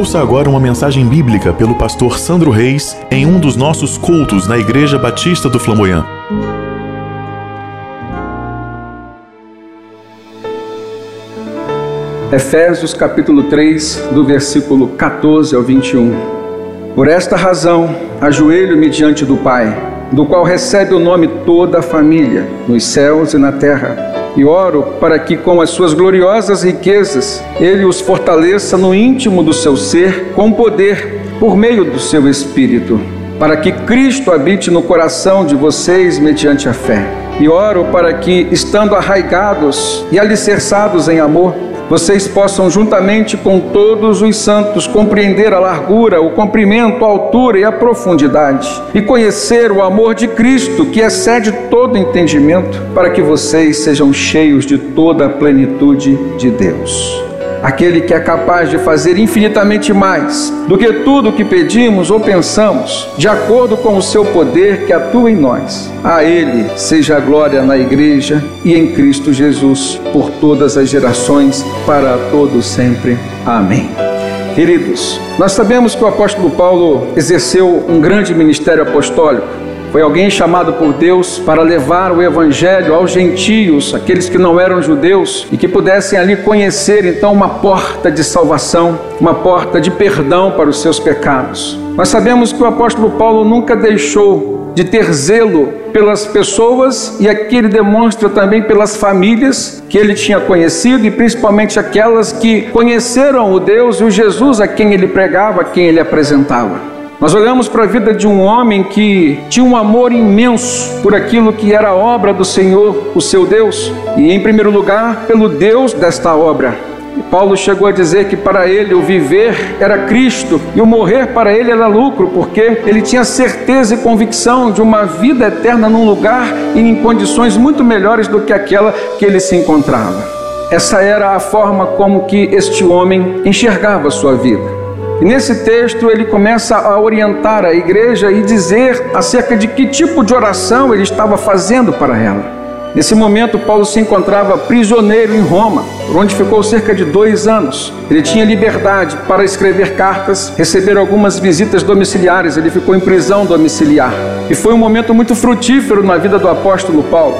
Ouça agora uma mensagem bíblica pelo pastor Sandro Reis em um dos nossos cultos na Igreja Batista do Flamboyant. Efésios capítulo 3, do versículo 14 ao 21. Por esta razão, ajoelho-me diante do Pai, do qual recebe o nome toda a família, nos céus e na terra, e oro para que, com as suas gloriosas riquezas, Ele os fortaleça no íntimo do seu ser, com poder, por meio do seu Espírito, para que Cristo habite no coração de vocês mediante a fé. E oro para que, estando arraigados e alicerçados em amor, vocês possam, juntamente com todos os santos, compreender a largura, o comprimento, a altura e a profundidade, e conhecer o amor de Cristo, que excede todo entendimento, para que vocês sejam cheios de toda a plenitude de Deus. Aquele que é capaz de fazer infinitamente mais do que tudo o que pedimos ou pensamos, de acordo com o seu poder que atua em nós. A Ele seja a glória na Igreja e em Cristo Jesus, por todas as gerações, para todos sempre. Amém. Queridos, nós sabemos que o apóstolo Paulo exerceu um grande ministério apostólico. Foi alguém chamado por Deus para levar o evangelho aos gentios, aqueles que não eram judeus, e que pudessem ali conhecer então uma porta de salvação, uma porta de perdão para os seus pecados. Nós sabemos que o apóstolo Paulo nunca deixou de ter zelo pelas pessoas e aqui ele demonstra também pelas famílias que ele tinha conhecido e principalmente aquelas que conheceram o Deus e o Jesus a quem ele pregava, a quem ele apresentava. Nós olhamos para a vida de um homem que tinha um amor imenso por aquilo que era a obra do Senhor, o seu Deus, e em primeiro lugar, pelo Deus desta obra. E Paulo chegou a dizer que para ele o viver era Cristo e o morrer para ele era lucro, porque ele tinha certeza e convicção de uma vida eterna num lugar e em condições muito melhores do que aquela que ele se encontrava. Essa era a forma como que este homem enxergava sua vida. E nesse texto ele começa a orientar a igreja e dizer acerca de que tipo de oração ele estava fazendo para ela. Nesse momento, Paulo se encontrava prisioneiro em Roma, onde ficou cerca de dois anos. Ele tinha liberdade para escrever cartas, receber algumas visitas domiciliares, ele ficou em prisão domiciliar. E foi um momento muito frutífero na vida do apóstolo Paulo.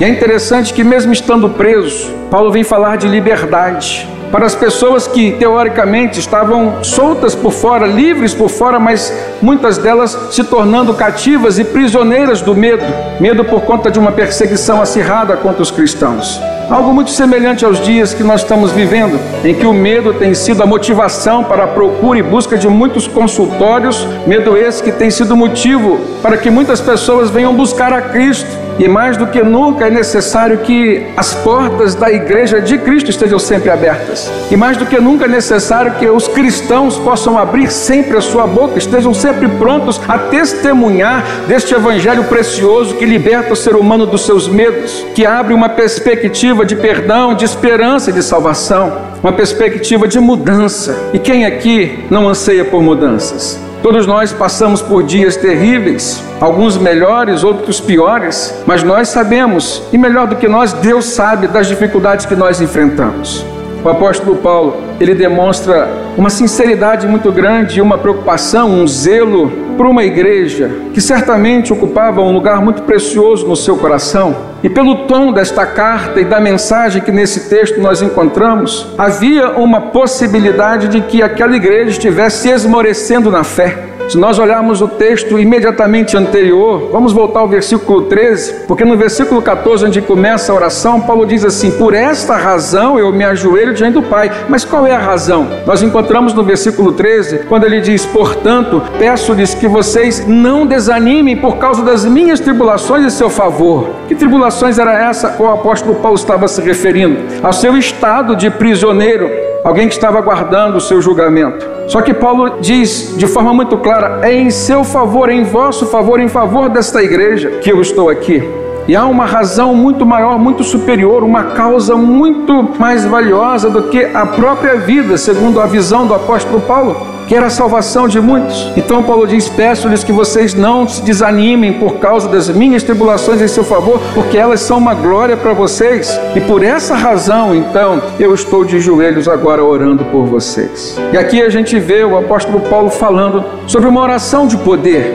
E é interessante que, mesmo estando preso, Paulo vem falar de liberdade para as pessoas que teoricamente estavam soltas por fora, livres por fora, mas muitas delas se tornando cativas e prisioneiras do medo medo por conta de uma perseguição acirrada contra os cristãos. Algo muito semelhante aos dias que nós estamos vivendo, em que o medo tem sido a motivação para a procura e busca de muitos consultórios, medo esse que tem sido motivo para que muitas pessoas venham buscar a Cristo. E mais do que nunca é necessário que as portas da igreja de Cristo estejam sempre abertas. E mais do que nunca é necessário que os cristãos possam abrir sempre a sua boca, estejam sempre prontos a testemunhar deste evangelho precioso que liberta o ser humano dos seus medos, que abre uma perspectiva de perdão, de esperança e de salvação, uma perspectiva de mudança. E quem aqui não anseia por mudanças? Todos nós passamos por dias terríveis, alguns melhores, outros piores, mas nós sabemos, e melhor do que nós, Deus sabe das dificuldades que nós enfrentamos. O apóstolo Paulo, ele demonstra uma sinceridade muito grande, uma preocupação, um zelo por uma igreja que certamente ocupava um lugar muito precioso no seu coração. E pelo tom desta carta e da mensagem que nesse texto nós encontramos, havia uma possibilidade de que aquela igreja estivesse esmorecendo na fé Se nós olharmos o texto imediatamente anterior, vamos voltar ao versículo 13, porque no versículo 14, onde começa a oração, Paulo diz assim: Por esta razão eu me ajoelho diante do Pai. Mas qual é a razão? Nós encontramos no versículo 13, quando ele diz: Portanto, peço-lhes que vocês não desanimem por causa das minhas tribulações em seu favor. Que tribulações era essa? O apóstolo Paulo estava se referindo ao seu estado de prisioneiro, alguém que estava aguardando o seu julgamento. Só que Paulo diz de forma muito clara: é em seu favor, é em vosso favor, em favor desta igreja que eu estou aqui. E há uma razão muito maior, muito superior, uma causa muito mais valiosa do que a própria vida, segundo a visão do apóstolo Paulo que era a salvação de muitos. Então Paulo diz: Peço-lhes que vocês não se desanimem por causa das minhas tribulações em seu favor, porque elas são uma glória para vocês. E por essa razão, então, eu estou de joelhos agora orando por vocês. E aqui a gente vê o apóstolo Paulo falando sobre uma oração de poder,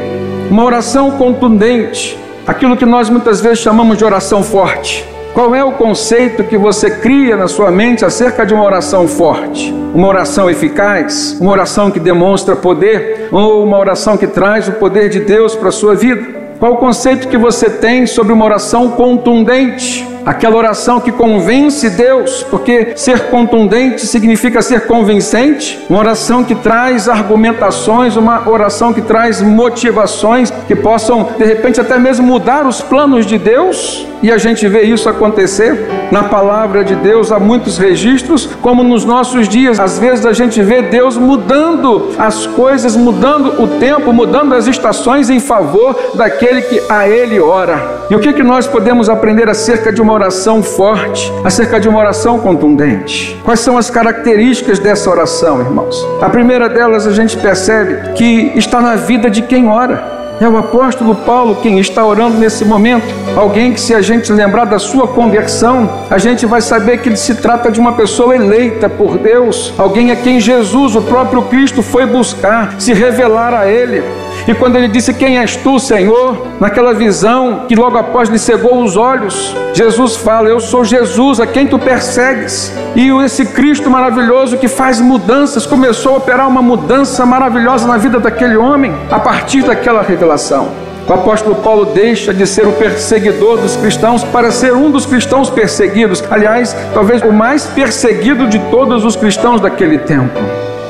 uma oração contundente, aquilo que nós muitas vezes chamamos de oração forte. Qual é o conceito que você cria na sua mente acerca de uma oração forte? Uma oração eficaz? Uma oração que demonstra poder? Ou uma oração que traz o poder de Deus para a sua vida? Qual o conceito que você tem sobre uma oração contundente? Aquela oração que convence Deus, porque ser contundente significa ser convincente, uma oração que traz argumentações, uma oração que traz motivações que possam de repente até mesmo mudar os planos de Deus, e a gente vê isso acontecer na palavra de Deus. Há muitos registros, como nos nossos dias, às vezes a gente vê Deus mudando as coisas, mudando o tempo, mudando as estações em favor daquele que a ele ora. E o que que nós podemos aprender acerca de uma uma oração forte, acerca de uma oração contundente. Quais são as características dessa oração, irmãos? A primeira delas a gente percebe que está na vida de quem ora. É o apóstolo Paulo quem está orando nesse momento. Alguém que, se a gente lembrar da sua conversão, a gente vai saber que ele se trata de uma pessoa eleita por Deus. Alguém a quem Jesus, o próprio Cristo, foi buscar, se revelar a ele. E quando ele disse: Quem és tu, Senhor? Naquela visão que logo após lhe cegou os olhos, Jesus fala: Eu sou Jesus, a quem tu persegues. E esse Cristo maravilhoso que faz mudanças começou a operar uma mudança maravilhosa na vida daquele homem a partir daquela revelação. O apóstolo Paulo deixa de ser o perseguidor dos cristãos para ser um dos cristãos perseguidos. Aliás, talvez o mais perseguido de todos os cristãos daquele tempo.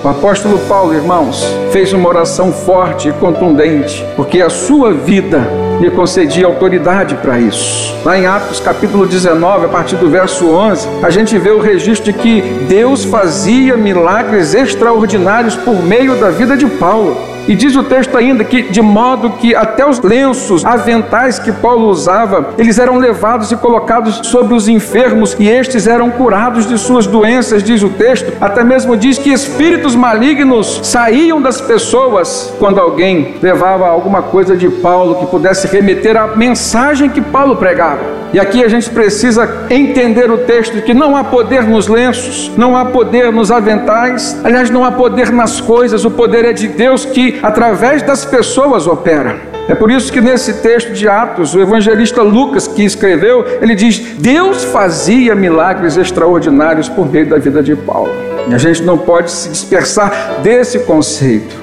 O apóstolo Paulo, irmãos, fez uma oração forte e contundente, porque a sua vida lhe concedia autoridade para isso. Lá em Atos capítulo 19, a partir do verso 11, a gente vê o registro de que Deus fazia milagres extraordinários por meio da vida de Paulo. E diz o texto ainda que, de modo que até os lenços, aventais que Paulo usava, eles eram levados e colocados sobre os enfermos e estes eram curados de suas doenças, diz o texto. Até mesmo diz que espíritos malignos saíam das pessoas quando alguém levava alguma coisa de Paulo que pudesse remeter à mensagem que Paulo pregava. E aqui a gente precisa entender o texto que não há poder nos lenços, não há poder nos aventais, aliás, não há poder nas coisas, o poder é de Deus que, através das pessoas, opera. É por isso que nesse texto de Atos, o evangelista Lucas, que escreveu, ele diz: Deus fazia milagres extraordinários por meio da vida de Paulo. E a gente não pode se dispersar desse conceito.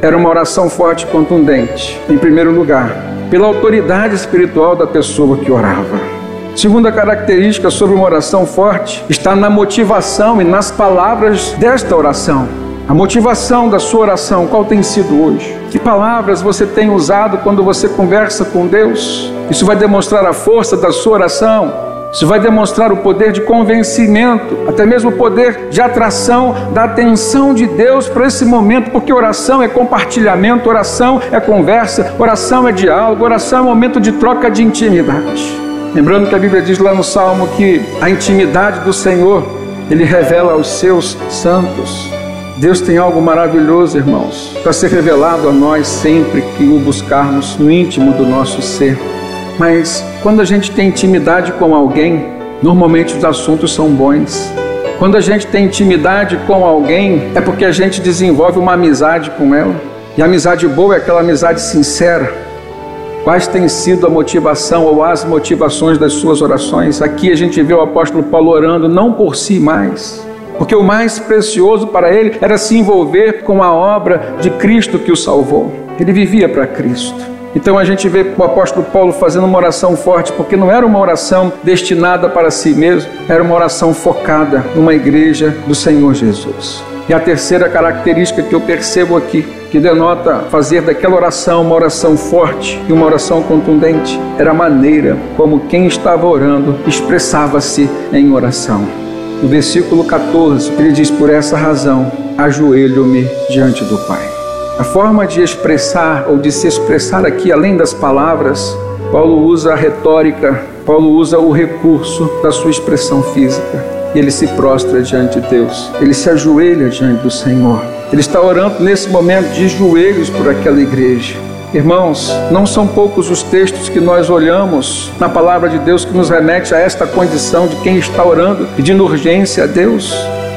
Era uma oração forte e contundente, em primeiro lugar pela autoridade espiritual da pessoa que orava. Segunda característica sobre uma oração forte está na motivação e nas palavras desta oração. A motivação da sua oração, qual tem sido hoje? Que palavras você tem usado quando você conversa com Deus? Isso vai demonstrar a força da sua oração, isso vai demonstrar o poder de convencimento, até mesmo o poder de atração da atenção de Deus para esse momento, porque oração é compartilhamento, oração é conversa, oração é diálogo, oração é momento de troca de intimidade. Lembrando que a Bíblia diz lá no Salmo que a intimidade do Senhor ele revela aos seus santos. Deus tem algo maravilhoso, irmãos, para ser revelado a nós sempre que o buscarmos no íntimo do nosso ser. Mas quando a gente tem intimidade com alguém, normalmente os assuntos são bons. Quando a gente tem intimidade com alguém, é porque a gente desenvolve uma amizade com ela. E a amizade boa é aquela amizade sincera. Quais tem sido a motivação ou as motivações das suas orações? Aqui a gente vê o apóstolo Paulo orando não por si mais, porque o mais precioso para ele era se envolver com a obra de Cristo que o salvou. Ele vivia para Cristo. Então a gente vê o apóstolo Paulo fazendo uma oração forte, porque não era uma oração destinada para si mesmo, era uma oração focada numa igreja do Senhor Jesus. E a terceira característica que eu percebo aqui, que denota fazer daquela oração uma oração forte e uma oração contundente, era a maneira como quem estava orando expressava-se em oração. No versículo 14, ele diz: Por essa razão, ajoelho-me diante do Pai. A forma de expressar ou de se expressar aqui, além das palavras, Paulo usa a retórica, Paulo usa o recurso da sua expressão física. Ele se prostra diante de Deus, ele se ajoelha diante do Senhor. Ele está orando nesse momento de joelhos por aquela igreja. Irmãos, não são poucos os textos que nós olhamos na palavra de Deus que nos remete a esta condição de quem está orando, pedindo urgência a Deus.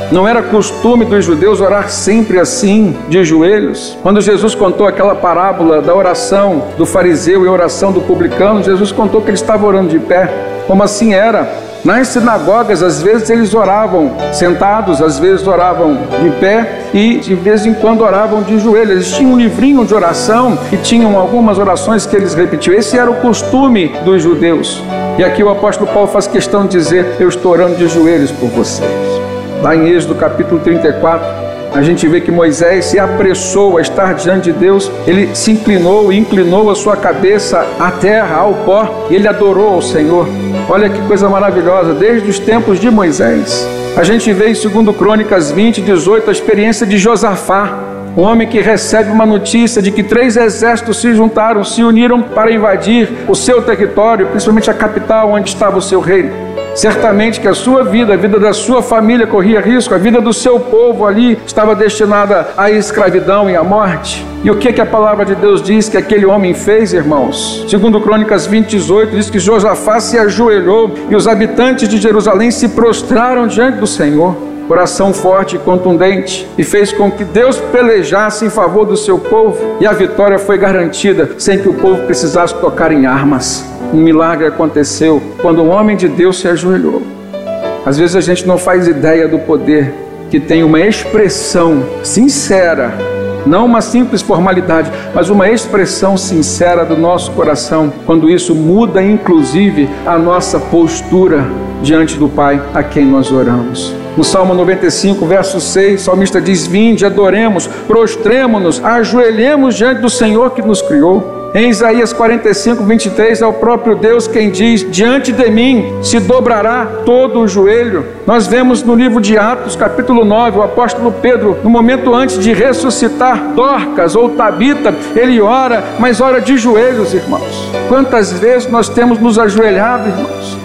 Não era costume dos judeus orar sempre assim, de joelhos. Quando Jesus contou aquela parábola da oração do fariseu e oração do publicano, Jesus contou que ele estava orando de pé. Como assim era? Nas sinagogas, às vezes eles oravam sentados, às vezes oravam de pé e de vez em quando oravam de joelhos. Eles tinham um livrinho de oração e tinham algumas orações que eles repetiam. Esse era o costume dos judeus. E aqui o apóstolo Paulo faz questão de dizer: Eu estou orando de joelhos por vocês. Lá em Êxodo capítulo 34, a gente vê que Moisés se apressou a estar diante de Deus, ele se inclinou e inclinou a sua cabeça à terra, ao pó, e ele adorou ao Senhor. Olha que coisa maravilhosa, desde os tempos de Moisés. A gente vê em 2 Crônicas 20, 18, a experiência de Josafá, um homem que recebe uma notícia de que três exércitos se juntaram, se uniram para invadir o seu território, principalmente a capital onde estava o seu reino. Certamente que a sua vida, a vida da sua família corria risco, a vida do seu povo ali estava destinada à escravidão e à morte. E o que, que a palavra de Deus diz que aquele homem fez, irmãos? Segundo Crônicas 20, 18, diz que Josafá se ajoelhou e os habitantes de Jerusalém se prostraram diante do Senhor. Coração forte e contundente, e fez com que Deus pelejasse em favor do seu povo, e a vitória foi garantida sem que o povo precisasse tocar em armas um milagre aconteceu quando um homem de Deus se ajoelhou. Às vezes a gente não faz ideia do poder que tem uma expressão sincera, não uma simples formalidade, mas uma expressão sincera do nosso coração, quando isso muda inclusive a nossa postura diante do Pai a quem nós oramos. No Salmo 95, verso 6, o salmista diz: Vinde, adoremos, prostremo-nos, ajoelhemos diante do Senhor que nos criou. Em Isaías 45, 23, é o próprio Deus quem diz: Diante de mim se dobrará todo o joelho. Nós vemos no livro de Atos, capítulo 9, o apóstolo Pedro, no momento antes de ressuscitar Dorcas ou Tabita, ele ora, mas ora de joelhos, irmãos. Quantas vezes nós temos nos ajoelhado, irmãos?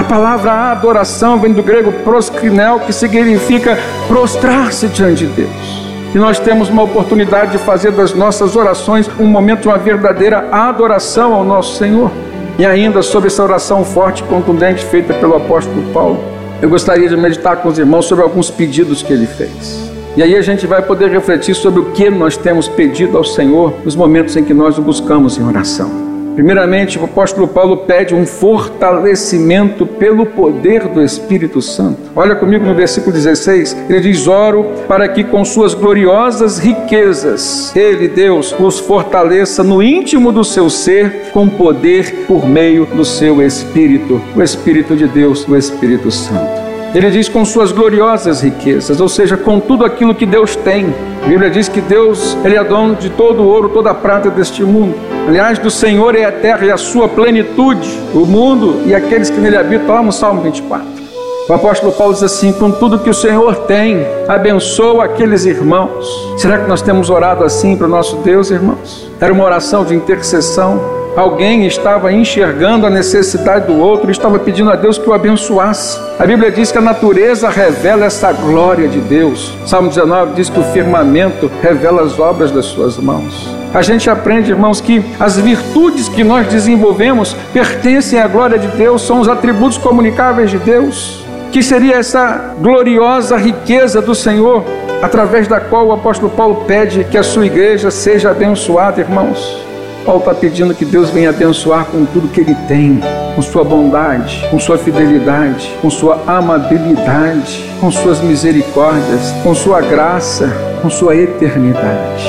A palavra adoração vem do grego proskrinel, que significa prostrar-se diante de Deus e nós temos uma oportunidade de fazer das nossas orações um momento uma verdadeira adoração ao nosso Senhor. E ainda sobre essa oração forte e contundente feita pelo apóstolo Paulo, eu gostaria de meditar com os irmãos sobre alguns pedidos que ele fez. E aí a gente vai poder refletir sobre o que nós temos pedido ao Senhor nos momentos em que nós o buscamos em oração. Primeiramente, o apóstolo Paulo pede um fortalecimento pelo poder do Espírito Santo. Olha comigo no versículo 16, ele diz: Oro para que com suas gloriosas riquezas, Ele, Deus, os fortaleça no íntimo do seu ser com poder por meio do seu Espírito, o Espírito de Deus, o Espírito Santo. Ele diz com suas gloriosas riquezas, ou seja, com tudo aquilo que Deus tem. A Bíblia diz que Deus, ele é dono de todo o ouro, toda a prata deste mundo. Aliás, do Senhor é a terra e a sua plenitude, o mundo e aqueles que nele habitam, lá no Salmo 24. O apóstolo Paulo diz assim: com tudo que o Senhor tem, abençoa aqueles irmãos. Será que nós temos orado assim para o nosso Deus, irmãos? Era uma oração de intercessão. Alguém estava enxergando a necessidade do outro estava pedindo a Deus que o abençoasse. A Bíblia diz que a natureza revela essa glória de Deus. Salmo 19 diz que o firmamento revela as obras das suas mãos. A gente aprende, irmãos, que as virtudes que nós desenvolvemos pertencem à glória de Deus, são os atributos comunicáveis de Deus. Que seria essa gloriosa riqueza do Senhor, através da qual o apóstolo Paulo pede que a sua igreja seja abençoada, irmãos. Paulo está pedindo que Deus venha abençoar com tudo que ele tem, com sua bondade, com sua fidelidade, com sua amabilidade, com suas misericórdias, com sua graça, com sua eternidade.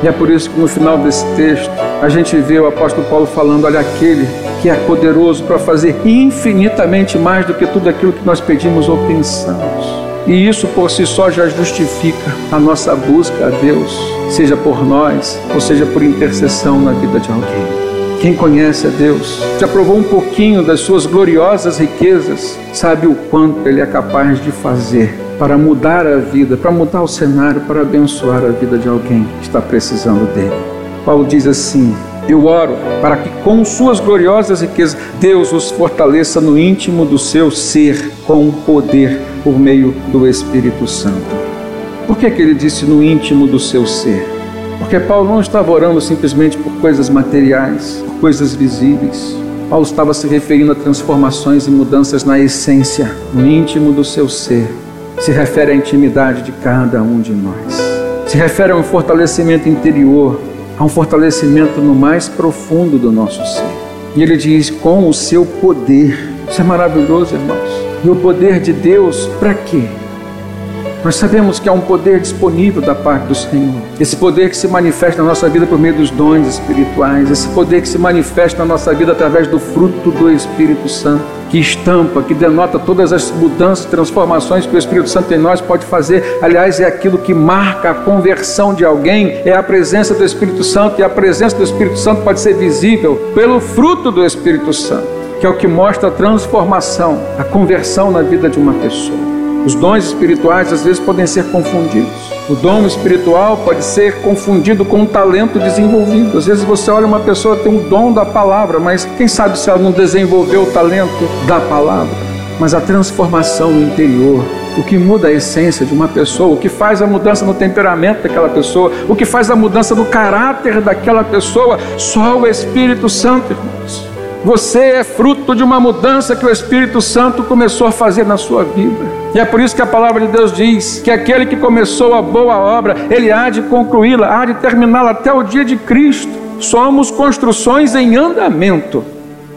E é por isso que no final desse texto a gente vê o apóstolo Paulo falando: olha, aquele que é poderoso para fazer infinitamente mais do que tudo aquilo que nós pedimos ou pensamos. E isso por si só já justifica a nossa busca a Deus, seja por nós ou seja por intercessão na vida de alguém. Quem conhece a Deus, já provou um pouquinho das suas gloriosas riquezas, sabe o quanto Ele é capaz de fazer para mudar a vida, para mudar o cenário, para abençoar a vida de alguém que está precisando dele. Paulo diz assim: Eu oro para que com suas gloriosas riquezas Deus os fortaleça no íntimo do seu ser com poder por meio do Espírito Santo. Por que, que ele disse no íntimo do seu ser? Porque Paulo não estava orando simplesmente por coisas materiais, por coisas visíveis. Paulo estava se referindo a transformações e mudanças na essência, no íntimo do seu ser. Se refere à intimidade de cada um de nós. Se refere a um fortalecimento interior, a um fortalecimento no mais profundo do nosso ser. E ele diz: com o seu poder. Isso é maravilhoso, irmãos. E o poder de Deus, para quê? Nós sabemos que há um poder disponível da parte do Senhor. Esse poder que se manifesta na nossa vida por meio dos dons espirituais. Esse poder que se manifesta na nossa vida através do fruto do Espírito Santo. Que estampa, que denota todas as mudanças, transformações que o Espírito Santo em nós pode fazer. Aliás, é aquilo que marca a conversão de alguém, é a presença do Espírito Santo. E a presença do Espírito Santo pode ser visível pelo fruto do Espírito Santo, que é o que mostra a transformação, a conversão na vida de uma pessoa. Os dons espirituais às vezes podem ser confundidos. O dom espiritual pode ser confundido com um talento desenvolvido. Às vezes você olha uma pessoa tem um dom da palavra, mas quem sabe se ela não desenvolveu o talento da palavra? Mas a transformação interior, o que muda a essência de uma pessoa, o que faz a mudança no temperamento daquela pessoa, o que faz a mudança no caráter daquela pessoa, só o Espírito Santo, irmãos. Você é fruto de uma mudança que o Espírito Santo começou a fazer na sua vida. E é por isso que a palavra de Deus diz que aquele que começou a boa obra, ele há de concluí-la, há de terminá-la até o dia de Cristo. Somos construções em andamento.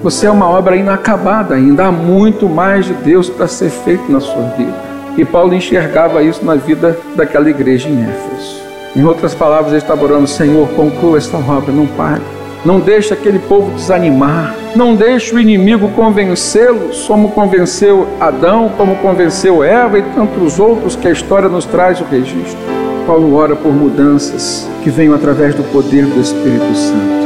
Você é uma obra inacabada ainda, há muito mais de Deus para ser feito na sua vida. E Paulo enxergava isso na vida daquela igreja em Éfeso. Em outras palavras, ele estava orando: Senhor, conclua esta obra, não pare. Não deixe aquele povo desanimar. Não deixe o inimigo convencê-los, como convenceu Adão, como convenceu Eva e tantos outros que a história nos traz o registro. Paulo ora por mudanças que venham através do poder do Espírito Santo.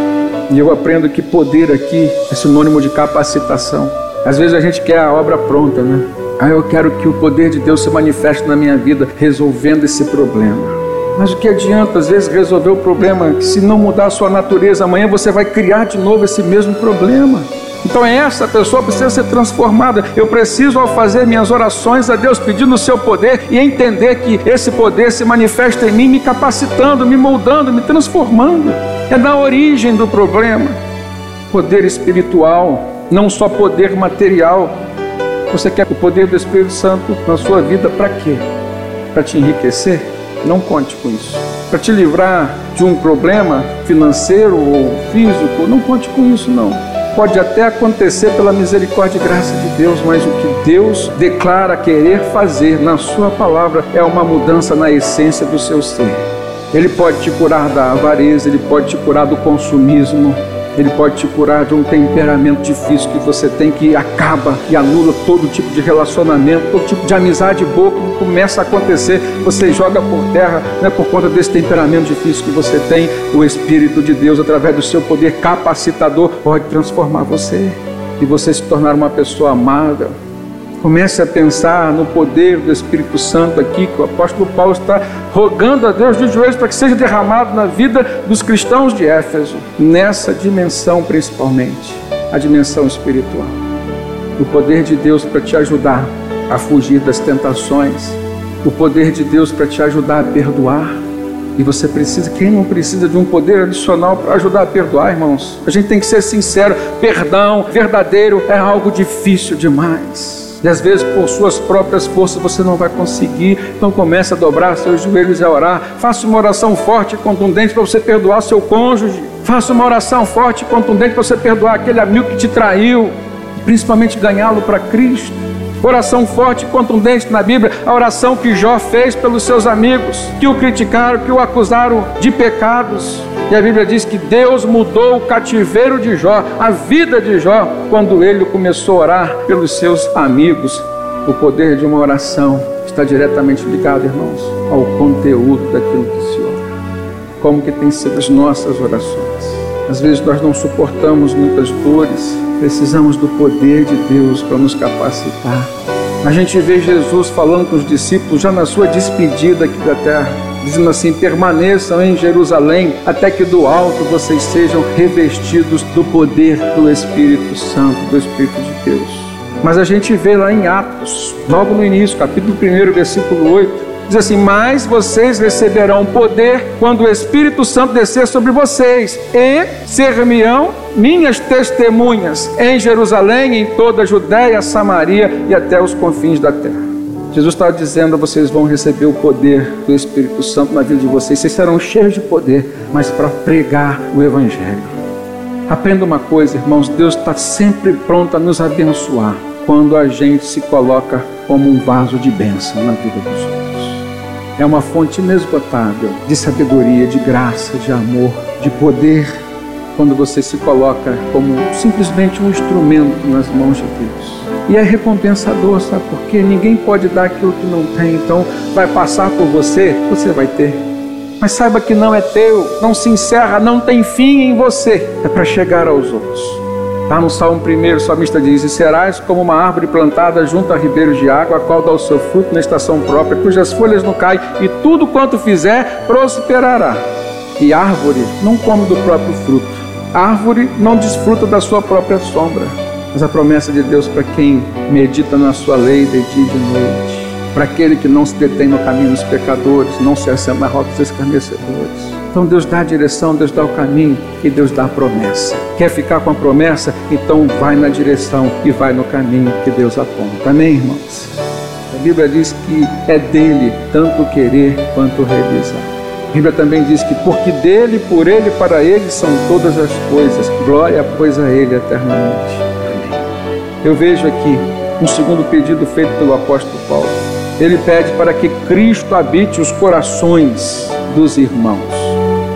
E eu aprendo que poder aqui é sinônimo de capacitação. Às vezes a gente quer a obra pronta, né? Ah, eu quero que o poder de Deus se manifeste na minha vida resolvendo esse problema. Mas o que adianta, às vezes, resolver o problema se não mudar a sua natureza? Amanhã você vai criar de novo esse mesmo problema. Então essa pessoa precisa ser transformada. Eu preciso, ao fazer minhas orações a Deus, pedindo o seu poder e entender que esse poder se manifesta em mim, me capacitando, me moldando, me transformando. É na origem do problema. Poder espiritual, não só poder material. Você quer o poder do Espírito Santo na sua vida para quê? Para te enriquecer? Não conte com isso. Para te livrar de um problema financeiro ou físico, não conte com isso não. Pode até acontecer pela misericórdia e graça de Deus, mas o que Deus declara querer fazer na sua palavra é uma mudança na essência do seu ser. Ele pode te curar da avareza, ele pode te curar do consumismo, ele pode te curar de um temperamento difícil que você tem que acaba e anula todo tipo de relacionamento, todo tipo de amizade boa que começa a acontecer, você joga por terra, né, por conta desse temperamento difícil que você tem, o Espírito de Deus, através do seu poder capacitador, pode transformar você e você se tornar uma pessoa amável, Comece a pensar no poder do Espírito Santo aqui, que o apóstolo Paulo está rogando a Deus de joelhos para que seja derramado na vida dos cristãos de Éfeso, nessa dimensão principalmente, a dimensão espiritual. O poder de Deus para te ajudar a fugir das tentações, o poder de Deus para te ajudar a perdoar. E você precisa, quem não precisa de um poder adicional para ajudar a perdoar, irmãos? A gente tem que ser sincero: perdão verdadeiro é algo difícil demais. E às vezes, por suas próprias forças, você não vai conseguir. Então comece a dobrar seus joelhos e a orar. Faça uma oração forte e contundente para você perdoar seu cônjuge. Faça uma oração forte e contundente para você perdoar aquele amigo que te traiu. Principalmente ganhá-lo para Cristo. Oração forte e contundente na Bíblia, a oração que Jó fez pelos seus amigos, que o criticaram, que o acusaram de pecados. E a Bíblia diz que Deus mudou o cativeiro de Jó, a vida de Jó, quando ele começou a orar pelos seus amigos. O poder de uma oração está diretamente ligado, irmãos, ao conteúdo daquilo que se ora. Como que tem sido as nossas orações? Às vezes nós não suportamos muitas dores, precisamos do poder de Deus para nos capacitar. A gente vê Jesus falando com os discípulos já na sua despedida aqui da terra dizendo assim: permaneçam em Jerusalém, até que do alto vocês sejam revestidos do poder do Espírito Santo, do Espírito de Deus. Mas a gente vê lá em Atos, logo no início, capítulo 1, versículo 8, Diz assim: Mas vocês receberão poder quando o Espírito Santo descer sobre vocês, e ser-me-ão minhas testemunhas em Jerusalém, em toda a Judéia, Samaria e até os confins da terra. Jesus estava dizendo: vocês vão receber o poder do Espírito Santo na vida de vocês, vocês serão cheios de poder, mas para pregar o Evangelho. Aprenda uma coisa, irmãos: Deus está sempre pronto a nos abençoar quando a gente se coloca como um vaso de bênção na vida dos outros. É uma fonte inesgotável de sabedoria, de graça, de amor, de poder, quando você se coloca como simplesmente um instrumento nas mãos de Deus. E é recompensador, sabe por quê? Ninguém pode dar aquilo que não tem, então vai passar por você, você vai ter. Mas saiba que não é teu, não se encerra, não tem fim em você, é para chegar aos outros. Está no Salmo 1, o salmista diz: E serás como uma árvore plantada junto a ribeiros de água, a qual dá o seu fruto na estação própria, cujas folhas não caem, e tudo quanto fizer prosperará. E árvore não come do próprio fruto, árvore não desfruta da sua própria sombra mas a promessa de Deus para quem medita na sua lei de dia e de noite, para aquele que não se detém no caminho dos pecadores, não se assenta na roda dos escarnecedores. Então Deus dá a direção, Deus dá o caminho e Deus dá a promessa. Quer ficar com a promessa? Então vai na direção e vai no caminho que Deus aponta. Amém, irmãos? A Bíblia diz que é dele tanto querer quanto realizar. Bíblia também diz que porque dele, por ele, para ele são todas as coisas. Glória, pois, a ele eternamente. Eu vejo aqui um segundo pedido feito pelo apóstolo Paulo. Ele pede para que Cristo habite os corações dos irmãos.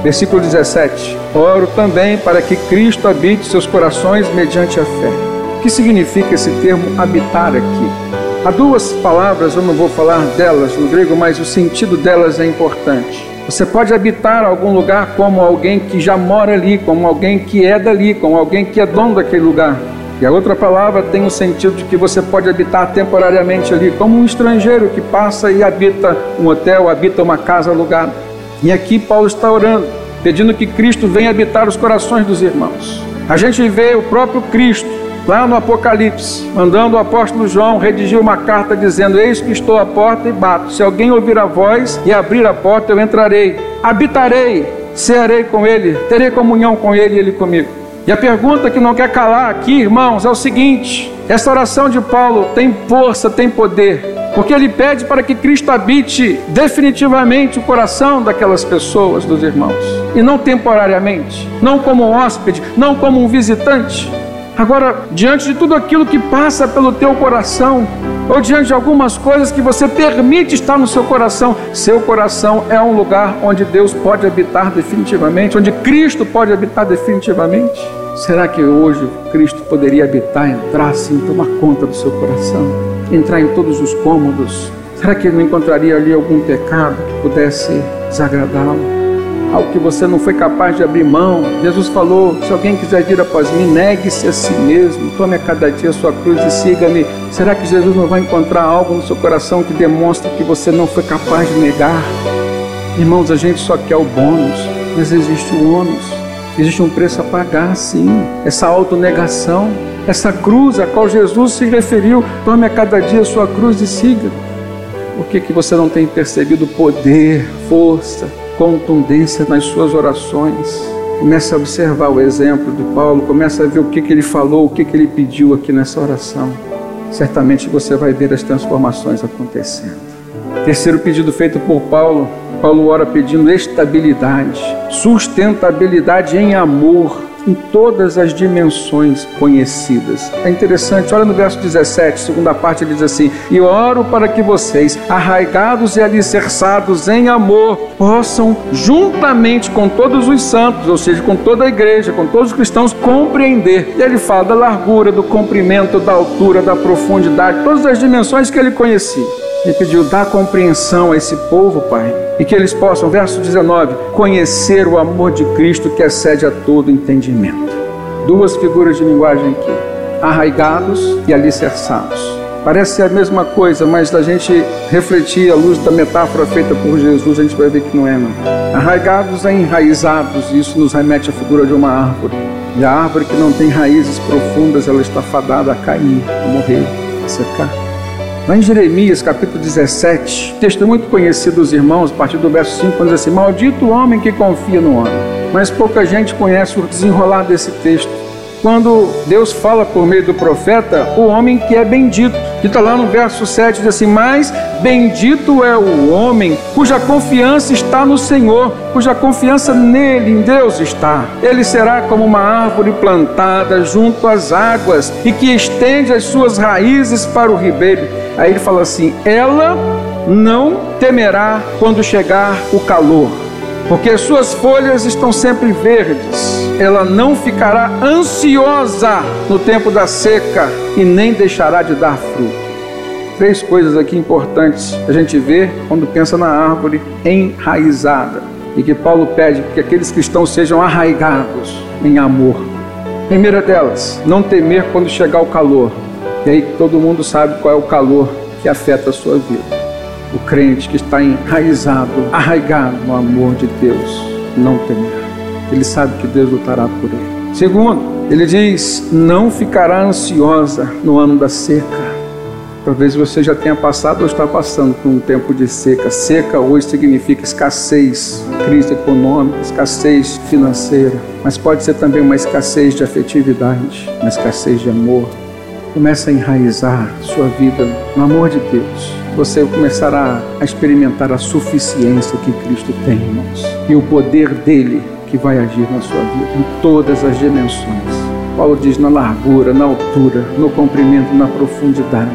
Versículo 17: Oro também para que Cristo habite seus corações mediante a fé. O que significa esse termo habitar aqui? Há duas palavras, eu não vou falar delas no grego, mas o sentido delas é importante. Você pode habitar algum lugar como alguém que já mora ali, como alguém que é dali, como alguém que é dono daquele lugar. E a outra palavra tem o sentido de que você pode habitar temporariamente ali, como um estrangeiro que passa e habita um hotel, habita uma casa alugada. E aqui Paulo está orando, pedindo que Cristo venha habitar os corações dos irmãos. A gente vê o próprio Cristo lá no Apocalipse, mandando o apóstolo João redigir uma carta dizendo: Eis que estou à porta e bato. Se alguém ouvir a voz e abrir a porta, eu entrarei, habitarei, cearei com ele, terei comunhão com ele e ele comigo. E a pergunta que não quer calar aqui, irmãos, é o seguinte: essa oração de Paulo tem força, tem poder, porque ele pede para que Cristo habite definitivamente o coração daquelas pessoas, dos irmãos, e não temporariamente, não como um hóspede, não como um visitante. Agora, diante de tudo aquilo que passa pelo teu coração, ou diante de algumas coisas que você permite estar no seu coração, seu coração é um lugar onde Deus pode habitar definitivamente, onde Cristo pode habitar definitivamente. Será que hoje Cristo poderia habitar, entrar assim, tomar conta do seu coração, entrar em todos os cômodos? Será que ele não encontraria ali algum pecado que pudesse desagradá-lo? Algo que você não foi capaz de abrir mão. Jesus falou: se alguém quiser vir após mim, negue-se a si mesmo, tome a cada dia a sua cruz e siga-me. Será que Jesus não vai encontrar algo no seu coração que demonstra que você não foi capaz de negar? Irmãos, a gente só quer o bônus, mas existe o ônus, existe um preço a pagar, sim. Essa autonegação, essa cruz a qual Jesus se referiu, tome a cada dia a sua cruz e siga. Por que, que você não tem percebido poder, força, contundência nas suas orações. Comece a observar o exemplo de Paulo, comece a ver o que, que ele falou, o que, que ele pediu aqui nessa oração. certamente você vai ver as transformações acontecendo. Terceiro pedido feito por Paulo, Paulo ora pedindo estabilidade, sustentabilidade em amor em todas as dimensões conhecidas. É interessante, olha no verso 17, segunda parte, ele diz assim: E oro para que vocês, arraigados e alicerçados em amor, possam, juntamente com todos os santos, ou seja, com toda a igreja, com todos os cristãos, compreender. E ele fala da largura, do comprimento, da altura, da profundidade, todas as dimensões que ele conhecia. Ele pediu, dá compreensão a esse povo, Pai, e que eles possam, verso 19, conhecer o amor de Cristo que excede a todo entendimento. Duas figuras de linguagem aqui, arraigados e alicerçados. Parece ser a mesma coisa, mas da gente refletir à luz da metáfora feita por Jesus, a gente vai ver que não é não. Arraigados é enraizados, e isso nos remete à figura de uma árvore. E a árvore que não tem raízes profundas, ela está fadada a cair, a morrer, a secar. Lá em Jeremias, capítulo 17, texto muito conhecido dos irmãos, a partir do verso 5, diz assim: Maldito o homem que confia no homem. Mas pouca gente conhece o desenrolar desse texto quando Deus fala por meio do profeta, o homem que é bendito. Que está lá no verso 7, diz assim: Mas bendito é o homem cuja confiança está no Senhor, cuja confiança nele, em Deus está. Ele será como uma árvore plantada junto às águas e que estende as suas raízes para o ribeiro. Aí ele fala assim: Ela não temerá quando chegar o calor porque suas folhas estão sempre verdes. Ela não ficará ansiosa no tempo da seca e nem deixará de dar fruto. Três coisas aqui importantes a gente vê quando pensa na árvore enraizada e que Paulo pede que aqueles cristãos sejam arraigados em amor. Primeira delas, não temer quando chegar o calor. E aí todo mundo sabe qual é o calor que afeta a sua vida o crente que está enraizado, arraigado no amor de Deus, não temerá. Ele sabe que Deus lutará por ele. Segundo, ele diz: não ficará ansiosa no ano da seca. Talvez você já tenha passado ou está passando por um tempo de seca. Seca hoje significa escassez, crise econômica, escassez financeira, mas pode ser também uma escassez de afetividade, uma escassez de amor. Comece a enraizar sua vida no amor de Deus você começará a experimentar a suficiência que Cristo tem, irmãos, e o poder dele que vai agir na sua vida em todas as dimensões. Paulo diz na largura, na altura, no comprimento, na profundidade,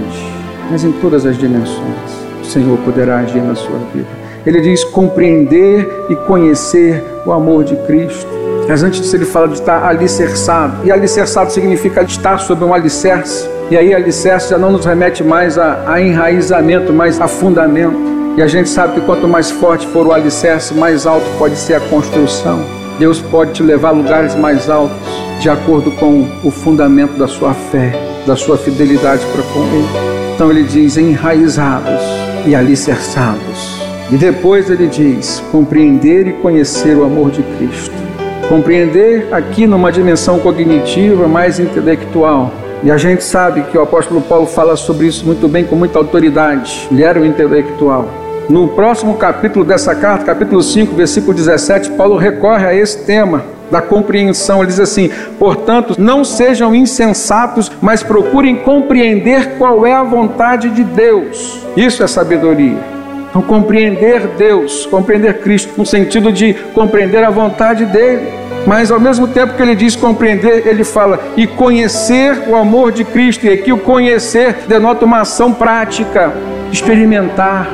mas em todas as dimensões. O Senhor poderá agir na sua vida. Ele diz compreender e conhecer o amor de Cristo. Mas antes disso, ele fala de estar alicerçado. E alicerçado significa estar sob um alicerce. E aí alicerce já não nos remete mais a, a enraizamento, mas a fundamento. E a gente sabe que quanto mais forte for o alicerce, mais alto pode ser a construção. Deus pode te levar a lugares mais altos, de acordo com o fundamento da sua fé, da sua fidelidade para com Ele. Então ele diz: enraizados e alicerçados. E depois ele diz: compreender e conhecer o amor de Cristo. Compreender aqui numa dimensão cognitiva mais intelectual, e a gente sabe que o apóstolo Paulo fala sobre isso muito bem, com muita autoridade. Ele era um intelectual. No próximo capítulo dessa carta, capítulo 5, versículo 17, Paulo recorre a esse tema da compreensão. Ele diz assim: portanto, não sejam insensatos, mas procurem compreender qual é a vontade de Deus. Isso é sabedoria. Então, compreender Deus, compreender Cristo, no sentido de compreender a vontade dele. Mas ao mesmo tempo que ele diz compreender, ele fala e conhecer o amor de Cristo. E aqui o conhecer denota uma ação prática, experimentar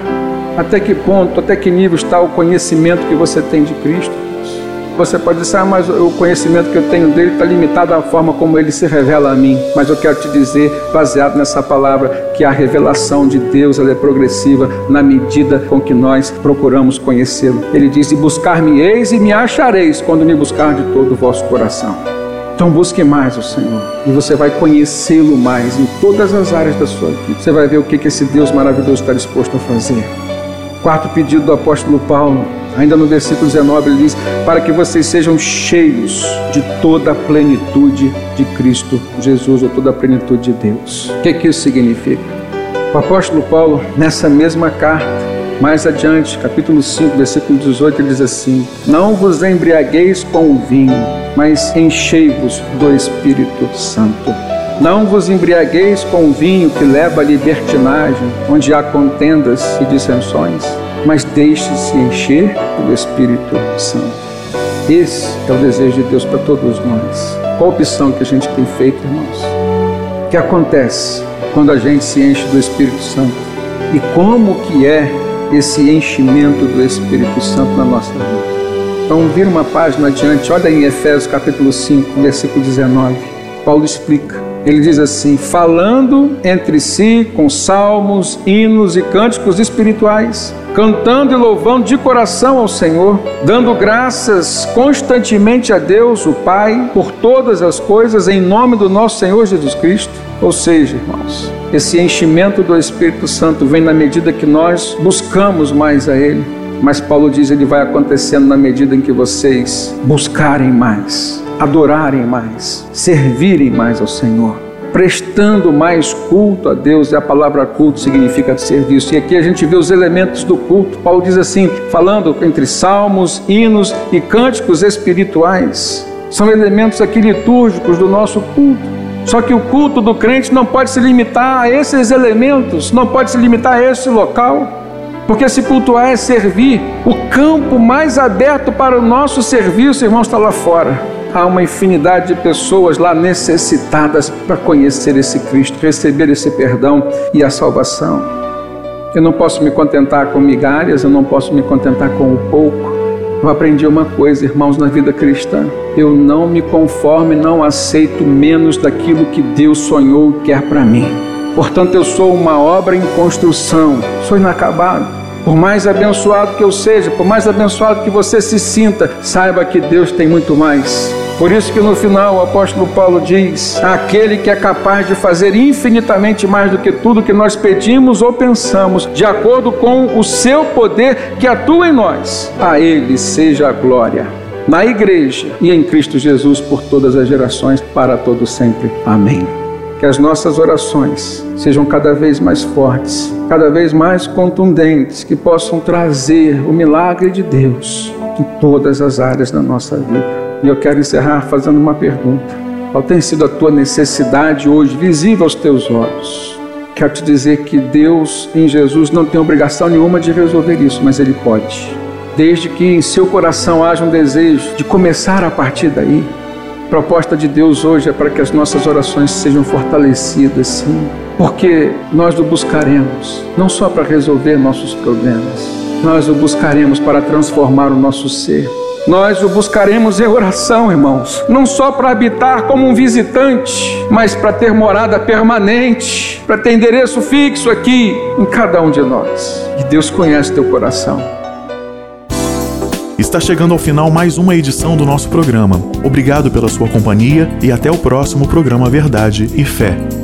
até que ponto, até que nível está o conhecimento que você tem de Cristo. Você pode dizer, ah, mas o conhecimento que eu tenho dele está limitado à forma como ele se revela a mim. Mas eu quero te dizer, baseado nessa palavra, que a revelação de Deus é progressiva na medida com que nós procuramos conhecê-lo. Ele diz: E buscar-me-eis e me achareis quando me buscar de todo o vosso coração. Então busque mais o Senhor e você vai conhecê-lo mais em todas as áreas da sua vida. Você vai ver o que esse Deus maravilhoso está disposto a fazer. Quarto pedido do apóstolo Paulo Ainda no versículo 19 ele diz: Para que vocês sejam cheios de toda a plenitude de Cristo Jesus, ou toda a plenitude de Deus. O que, que isso significa? O apóstolo Paulo, nessa mesma carta, mais adiante, capítulo 5, versículo 18, ele diz assim: Não vos embriagueis com o vinho, mas enchei-vos do Espírito Santo. Não vos embriagueis com o vinho que leva à libertinagem, onde há contendas e dissensões, mas deixe-se encher pelo Espírito Santo. Esse é o desejo de Deus para todos nós. Qual a opção que a gente tem feito, irmãos? O que acontece quando a gente se enche do Espírito Santo? E como que é esse enchimento do Espírito Santo na nossa vida? Então, vira uma página adiante, olha em Efésios capítulo 5, versículo 19. Paulo explica. Ele diz assim: falando entre si com salmos, hinos e cânticos espirituais, cantando e louvando de coração ao Senhor, dando graças constantemente a Deus, o Pai, por todas as coisas, em nome do nosso Senhor Jesus Cristo. Ou seja, irmãos, esse enchimento do Espírito Santo vem na medida que nós buscamos mais a Ele. Mas Paulo diz ele vai acontecendo na medida em que vocês buscarem mais, adorarem mais, servirem mais ao Senhor, prestando mais culto a Deus. E a palavra culto significa serviço. E aqui a gente vê os elementos do culto. Paulo diz assim, falando entre salmos, hinos e cânticos espirituais. São elementos aqui litúrgicos do nosso culto. Só que o culto do crente não pode se limitar a esses elementos, não pode se limitar a esse local. Porque se cultuar é servir, o campo mais aberto para o nosso serviço, irmãos, está lá fora. Há uma infinidade de pessoas lá necessitadas para conhecer esse Cristo, receber esse perdão e a salvação. Eu não posso me contentar com migalhas, eu não posso me contentar com o pouco. Eu aprendi uma coisa, irmãos, na vida cristã. Eu não me conformo e não aceito menos daquilo que Deus sonhou e quer para mim. Portanto, eu sou uma obra em construção, sou inacabado. Por mais abençoado que eu seja, por mais abençoado que você se sinta, saiba que Deus tem muito mais. Por isso que no final o apóstolo Paulo diz: aquele que é capaz de fazer infinitamente mais do que tudo que nós pedimos ou pensamos, de acordo com o seu poder que atua em nós, a ele seja a glória. Na igreja e em Cristo Jesus por todas as gerações, para todo sempre. Amém que as nossas orações sejam cada vez mais fortes, cada vez mais contundentes, que possam trazer o milagre de Deus em todas as áreas da nossa vida. E eu quero encerrar fazendo uma pergunta: qual tem sido a tua necessidade hoje visível aos teus olhos? Quero te dizer que Deus em Jesus não tem obrigação nenhuma de resolver isso, mas Ele pode. Desde que em seu coração haja um desejo de começar a partir daí, proposta de Deus hoje é para que as nossas orações sejam fortalecidas, sim, porque nós o buscaremos não só para resolver nossos problemas, nós o buscaremos para transformar o nosso ser. Nós o buscaremos em oração, irmãos, não só para habitar como um visitante, mas para ter morada permanente, para ter endereço fixo aqui em cada um de nós. E Deus conhece teu coração. Está chegando ao final mais uma edição do nosso programa. Obrigado pela sua companhia e até o próximo programa Verdade e Fé.